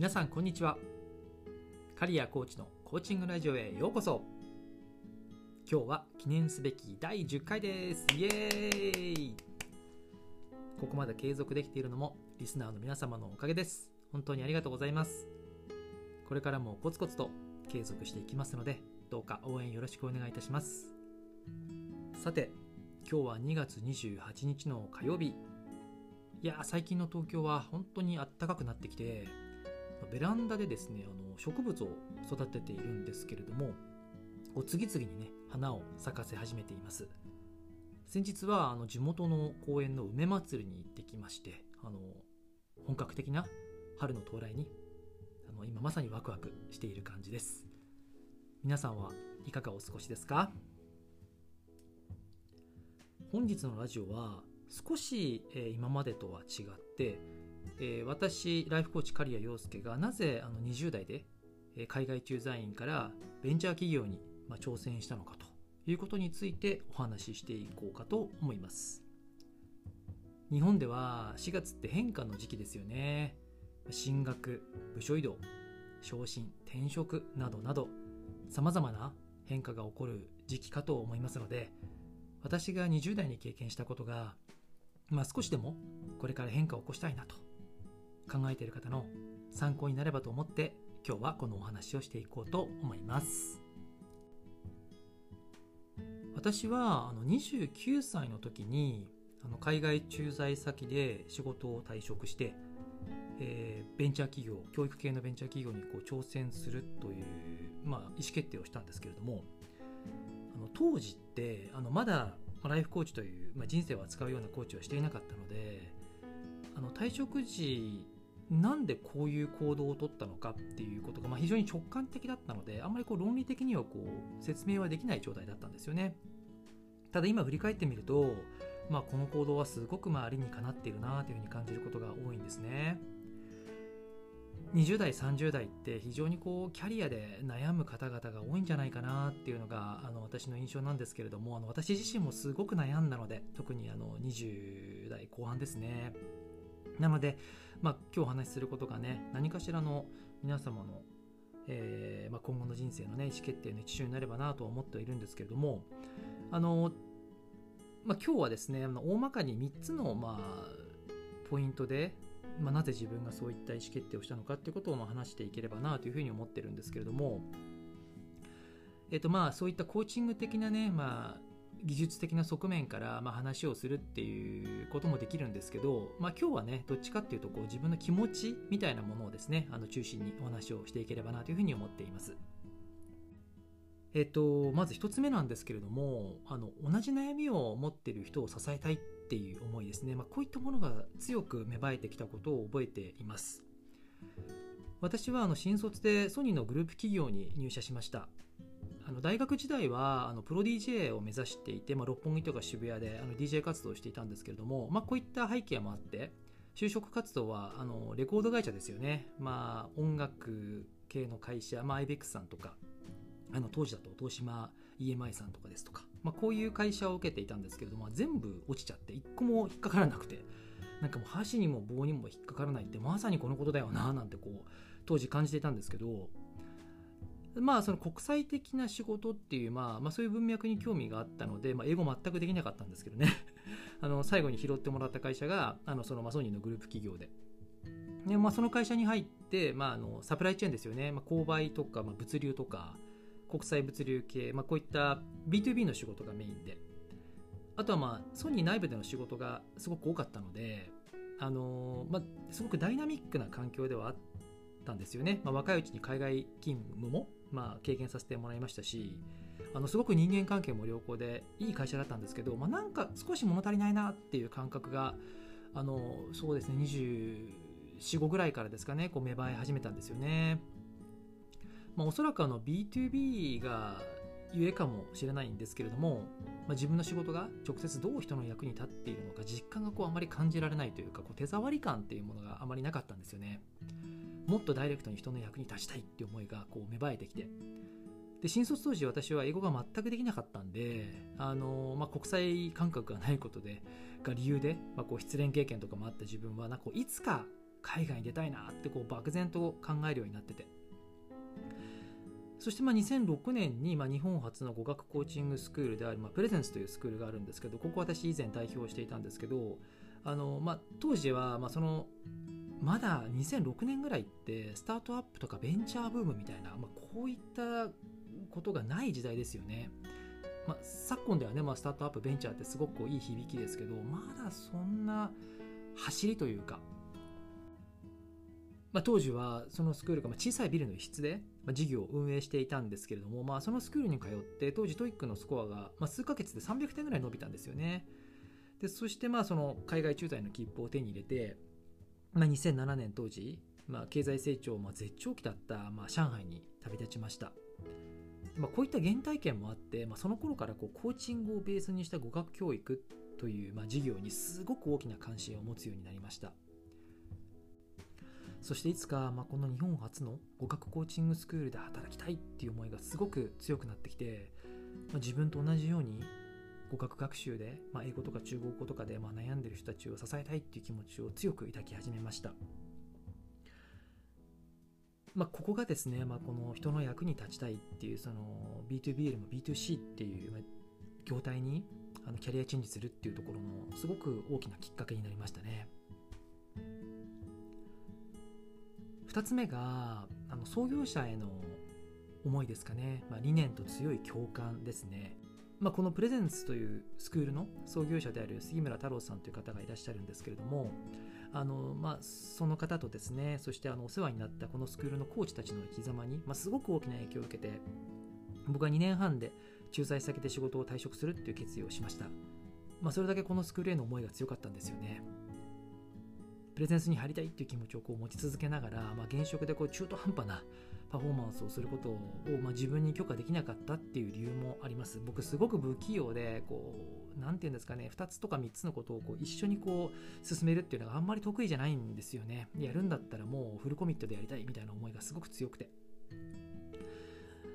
皆さんこんにちは。カリアコーチのコーチングラジオへようこそ。今日は記念すべき第10回です。イエーイ。ここまで継続できているのもリスナーの皆様のおかげです。本当にありがとうございます。これからもコツコツと継続していきますのでどうか応援よろしくお願いいたします。さて今日は2月28日の火曜日。いや最近の東京は本当に暖かくなってきてベランダでですねあの植物を育てているんですけれどもこう次々にね花を咲かせ始めています。先日はあの地元の公園の梅祭りに行ってきましてあの本格的な春の到来にあの今まさにワクワクしている感じです。皆さんはいかがお過ごしですか？本日のラジオは少し、え、今までとは違ってえー、私ライフコーチ刈谷陽介がなぜあの20代で、海外駐在員からベンチャー企業に、まあ、挑戦したのかということについてお話ししていこうかと思います。日本では4月って変化の時期ですよね。進学部署移動昇進転職などなどさまざまな変化が起こる時期かと思いますので私が20代に経験したことが、まあ、少しでもこれから変化を起こしたいなと考えている方の参考になればと思って今日はこのお話をしていこうと思います。私はあの29歳の時にあの海外駐在先で仕事を退職して、えー、ベンチャー企業教育系のベンチャー企業にこう挑戦するという、まあ、意思決定をしたんですけれどもあの当時ってあのまだライフコーチという、まあ、人生を扱うようなコーチをしていなかったのであの退職時なんでこういう行動をとったのかっていうことが、まあ、非常に直感的だったのであんまりこう論理的にはこう説明はできない状態だったんですよね。ただ今振り返ってみると、まあ、この行動はすごくまあ理にかなっているなというふうに感じることが多いんですね。20代30代って非常にこうキャリアで悩む方々が多いんじゃないかなっていうのがあの私の印象なんですけれどもあの私自身もすごく悩んだので特にあの20代後半ですね。なのでまあ、今日お話しすることがね何かしらの皆様の、えーまあ、今後の人生のね意思決定の一助になればなと思っているんですけれどもあの、まあ、今日はですね大まかに3つの、まあ、ポイントで、まあ、なぜ自分がそういった意思決定をしたのかっていうことをまあ話していければなというふうに思ってるんですけれどもえっとまあそういったコーチング的なね、まあ、技術的な側面からまあ話をするっていうこともできるんですけど、まあ、今日はねどっちかっていうとこう自分の気持ちみたいなものをですねあの中心にお話をしていければなというふうに思っています。えっと、まず1つ目なんですけれどもあの同じ悩みを持ってる人を支えたいっていう思いですね、まあ、こういったものが強く芽生えてきたことを覚えています。私はあの新卒でソニーのグループ企業に入社しました。あの大学時代はあのプロ DJ を目指していて、まあ、六本木とか渋谷であの DJ 活動をしていたんですけれども、まあ、こういった背景もあって就職活動はあのレコード会社ですよね、まあ、音楽系の会社、まあ、IBEX さんとかあの当時だと東芝 EMI さんとかですとか、まあ、こういう会社を受けていたんですけれども全部落ちちゃって一個も引っかからなくてなんかもう箸にも棒にも引っかからないってまさにこのことだよななんてこう当時感じていたんですけどまあその国際的な仕事っていう、まあ、まあそういう文脈に興味があったので、まあ、英語全くできなかったんですけどね。あの最後に拾ってもらった会社があのそのマソニーのグループ企業で。で、まあ、その会社に入って、まあ、あのサプライチェーンですよね、まあ、購買とか、まあ、物流とか国際物流系、まあ、こういった B2B の仕事がメインで。あとはまあソニー内部での仕事がすごく多かったのであのまあ、すごくダイナミックな環境ではあったんですよね、まあ、若いうちに海外勤務もまあ、経験させてもらいましたしあのすごく人間関係も良好でいい会社だったんですけど、まあ、なんか少し物足りないなっていう感覚があのそうですね245ぐらいからですかねこう芽生え始めたんですよね。まあ、おそらくあの B2B がゆえかもしれないんですけれども、まあ、自分の仕事が直接どう人の役に立っているのか実感がこうあまり感じられないというかこう手触り感っていうものがあまりなかったんですよね。もっとダイレクトに人の役に立ちたいっていう思いがこう芽生えてきて。で新卒当時私は英語が全くできなかったんであの、まあ、国際感覚がないことでが理由で、まあ、こう失恋経験とかもあった自分はなんかいつか海外に出たいなってこう漠然と考えるようになってて。そしてまあ2006年にまあ日本初の語学コーチングスクールであるまあプレゼンスというスクールがあるんですけどここ私以前代表していたんですけどあのまあ当時はまあそのまだ2006年ぐらいってスタートアップとかベンチャーブームみたいな、まあ、こういったことがない時代ですよね。まあ、昨今ではね、まあ、スタートアップベンチャーってすごくいい響きですけどまだそんな走りというかまあ、当時はそのスクールが小さいビルの一室で事業を運営していたんですけれども、まあ、そのスクールに通って当時 TOEIC のスコアが数ヶ月で300点ぐらい伸びたんですよねでそしてまあその海外駐在の切符を手に入れて、まあ、2007年当時、まあ、経済成長まあ絶頂期だったまあ上海に旅立ちました。まあ、こういった原体験もあって、まあ、その頃からこうコーチングをベースにした語学教育という、まあ、事業にすごく大きな関心を持つようになりました。そしていつか、まあ、この日本初の語学コーチングスクールで働きたいっていう思いがすごく強くなってきて、まあ、自分と同じように語学学習で、まあ、英語とか中国語とかで、まあ、悩んでる人たちを支えたいっていう気持ちを強く抱き始めました。まあ、ここがですね、まあ、この人の役に立ちたいっていうその B2B よりも B2C っていう業態にあのキャリアチェンジするっていうところのすごく大きなきっかけになりましたね。2つ目があの創業者への思いですかね、まあ、理念と強い共感ですね。まあ、このプレゼンスというスクールの創業者である杉村太郎さんという方がいらっしゃるんですけれどもあの、まあ、その方とですねそしてあのお世話になったこのスクールのコーチたちの生き様に、まあ、すごく大きな影響を受けて僕は2年半で駐在先で仕事を退職するっていう決意をしました、まあ、それだけこのスクールへの思いが強かったんですよね。プレゼンスに入りたいっていう気持ちをこう持ち続けながら、まあ、現職でこう中途半端なパフォーマンスをすることを、まあ、自分に許可できなかったっていう理由もあります。僕すごく不器用でこう何て言うんですかね2つとか3つのことをこう一緒にこう進めるっていうのがあんまり得意じゃないんですよね。やるんだったらもうフルコミットでやりたいみたいな思いがすごく強くて。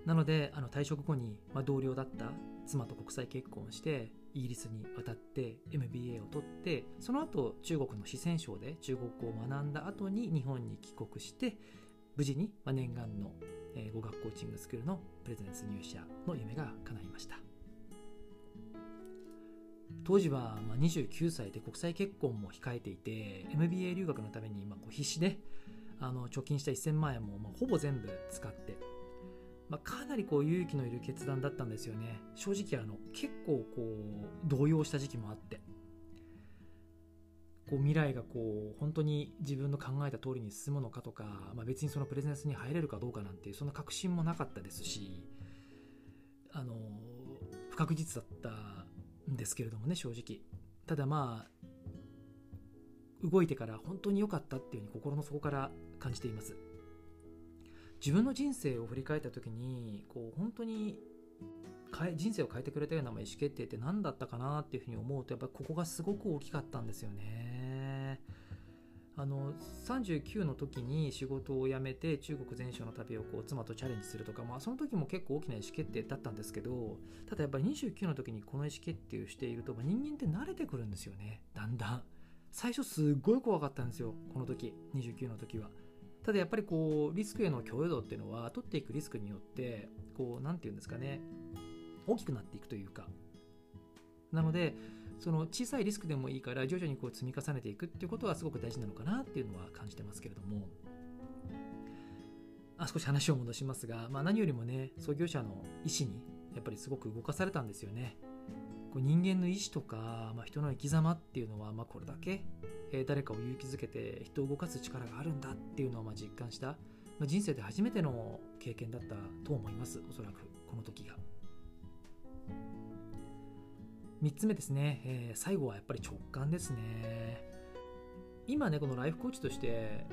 なのであの退職後に、まあ、同僚だった妻と国際結婚してイギリスに渡って MBA を取ってその後中国の四川省で中国語を学んだ後に日本に帰国して無事に念願の語学コーチングスクールのプレゼンス入社の夢が叶いました。当時は29歳で国際結婚も控えていて MBA 留学のために必死であの貯金した1000万円もほぼ全部使って、まあ、かなりこう勇気のいる決断だったんですよね。正直あの結構こう動揺した時期もあって。こう未来がこう本当に自分の考えた通りに進むのかとか、まあ、別にそのプレゼンスに入れるかどうかなんてそんな確信もなかったですしあの不確実だったんですけれどもね正直。ただまあ動いてから本当に良かったっていうふうに心の底から感じています。自分の人生を振り返った時にこう本当に人生を変えてくれたような意思決定って何だったかなっていうふうに思うとやっぱここがすごく大きかったんですよね。あの39の時に仕事を辞めて中国全省の旅をこう妻とチャレンジするとか、まあ、その時も結構大きな意思決定だったんですけどただやっぱり29の時にこの意思決定をしていると、まあ、人間って慣れてくるんですよね。だんだん。最初すっごい怖かったんですよこの時。29の時は。ただやっぱりこうリスクへの許容度っていうのは取っていくリスクによってこう何て言うんですかね大きくなっていくというか。なのでその小さいリスクでもいいから徐々にこう積み重ねていくっていうことはすごく大事なのかなっていうのは感じてますけれども。あ少し話を戻しますが、まあ、何よりもね創業者の意思にやっぱりすごく動かされたんですよね。こう人間の意志とか、まあ、人の生き様っていうのは、まあ、これだけ、えー、誰かを勇気づけて人を動かす力があるんだっていうのをまあ実感した、まあ、人生で初めての経験だったと思いますおそらくこの時が。3つ目ですね、えー、最後はやっぱり直感ですね今ねこのライフコーチとして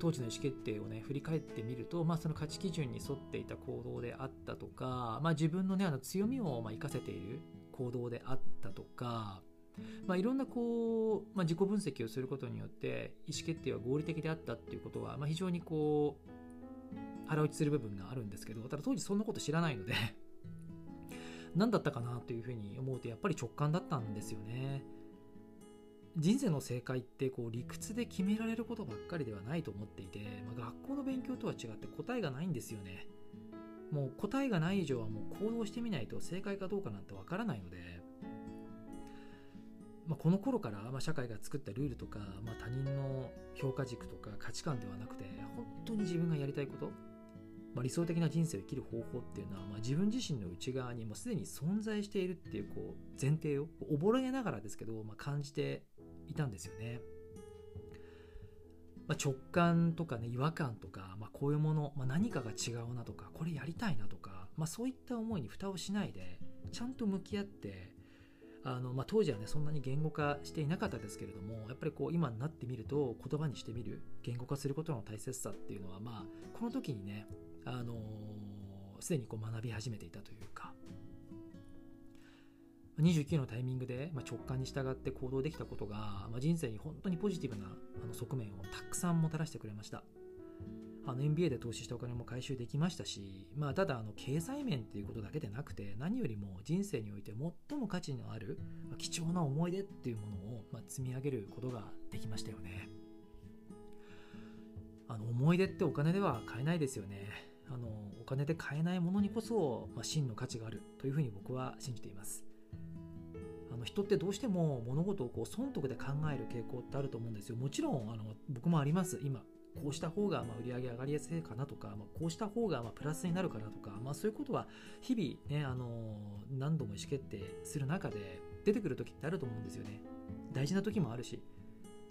当時の意思決定をね振り返ってみると、まあ、その価値基準に沿っていた行動であったとか、まあ、自分のねあの強みをまあ活かせている行動であったとか、まあ、いろんなこう、まあ、自己分析をすることによって意思決定は合理的であったっていうことは、まあ、非常にこう腹落ちする部分があるんですけどただ当時そんなこと知らないので 何だったかなというふうに思うとやっぱり直感だったんですよね。人生の正解ってこう理屈で決められることばっかりではないと思っていて、まあ、学校の勉強とは違って答えがないんですよねもう答えがない以上はもう行動してみないと正解かどうかなんてわからないので、まあ、この頃から、まあ、社会が作ったルールとか、まあ、他人の評価軸とか価値観ではなくて本当に自分がやりたいことまあ、理想的な人生を生きる方法っていうのは、まあ、自分自身の内側にもうすでに存在しているっていうこう前提を溺れながらですけど、まあ、感じていたんですよね。まあ、直感とかね違和感とか、まあ、こういうもの、まあ、何かが違うなとかこれやりたいなとか、まあ、そういった思いに蓋をしないでちゃんと向き合ってあの、まあ、当時はねそんなに言語化していなかったですけれどもやっぱりこう今になってみると言葉にしてみる言語化することの大切さっていうのはまあこの時にねあのすでにこう学び始めていたというか29のタイミングで、まあ、直感に従って行動できたことが、まあ、人生に本当にポジティブなあの側面をたくさんもたらしてくれました。あの MBA で投資したお金も回収できましたし、まあ、ただあの経済面っていうことだけでなくて何よりも人生において最も価値のある、貴重な思い出っていうものを、ま、積み上げることができましたよね。あの思い出ってお金では買えないですよね。あのお金で買えないものにこそ、ま、真の価値があるというふうに僕は信じています。あの人ってどうしても物事をこう損得で考える傾向ってあると思うんですよ。もちろんあの僕もあります今。こうした方がまあ売り上げ上がりやすいかなとか、まあ、こうした方がまあプラスになるかなとか、まあ、そういうことは日々ね、あの何度も意思決定する中で出てくる時ってあると思うんですよね。大事な時もあるし。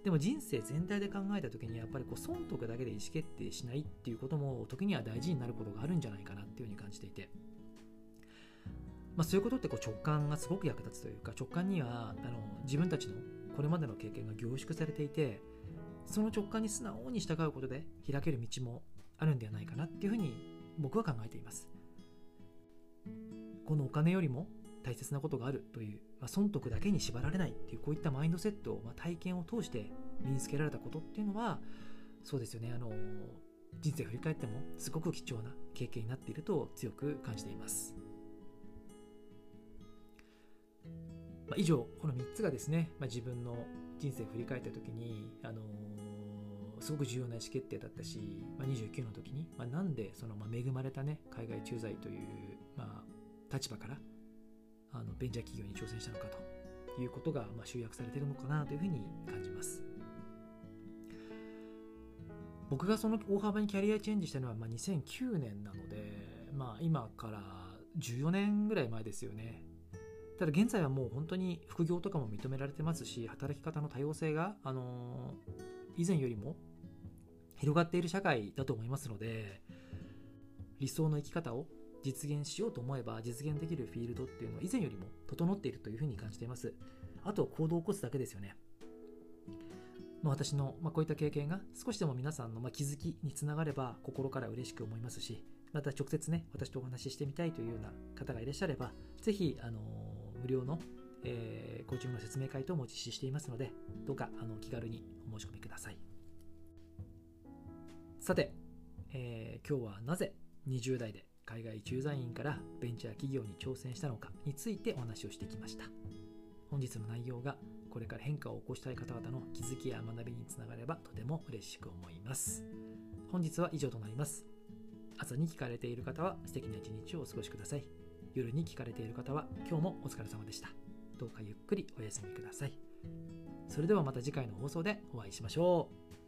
でも人生全体で考えた時にやっぱりこう損得だけで意思決定しないっていうことも時には大事になることがあるんじゃないかなっていうふうに感じていて、まあ、そういうことってこう直感がすごく役立つというか直感にはあの自分たちのこれまでの経験が凝縮されていてその直感に素直に従うことで開ける道もあるんではないかなっていうふうに僕は考えています。このお金よりも大切なことがあるという、まあ、損得だけに縛られないっていうこういったマインドセットを、まあ、体験を通して身につけられたことっていうのはそうですよね。あの人生を振り返ってもすごく貴重な経験になっていると強く感じています、まあ、以上この3つがですね、まあ、自分の人生を振り返った時にあのすごく重要な意思決定だったし、まあ、29の時に、まあ、なんでその、まあ、恵まれたね海外駐在という、まあ、立場からあのベンチャー企業に挑戦したのかということが、まあ、集約されてるのかなというふうに感じます。僕がその大幅にキャリアチェンジしたのは、まあ、2009年なので、まあ、今から14年ぐらい前ですよね。ただ現在はもう本当に副業とかも認められてますし、働き方の多様性が、あのー、以前よりも広がっている社会だと思いますので、理想の生き方を実現しようと思えば実現できるフィールドっていうのは以前よりも整っているというふうに感じています。あとは行動を起こすだけですよね。まあ、私の、まあ、こういった経験が少しでも皆さんの、まあ、気づきにつながれば心から嬉しく思いますし、また直接ね、私とお話ししてみたいというような方がいらっしゃれば、ぜひ、あのー、無料の、えー、コーチングの説明会等も実施していますので、どうかあの気軽にお申し込みください。さて、えー、今日はなぜ20代で海外駐在員からベンチャー企業に挑戦したのかについてお話をしてきました。本日の内容がこれから変化を起こしたい方々の気づきや学びにつながればとても嬉しく思います。本日は以上となります。朝に聞かれている方は素敵な一日をお過ごしください。夜に聞かれている方は今日もお疲れ様でした。どうかゆっくりお休みください。それではまた次回の放送でお会いしましょう。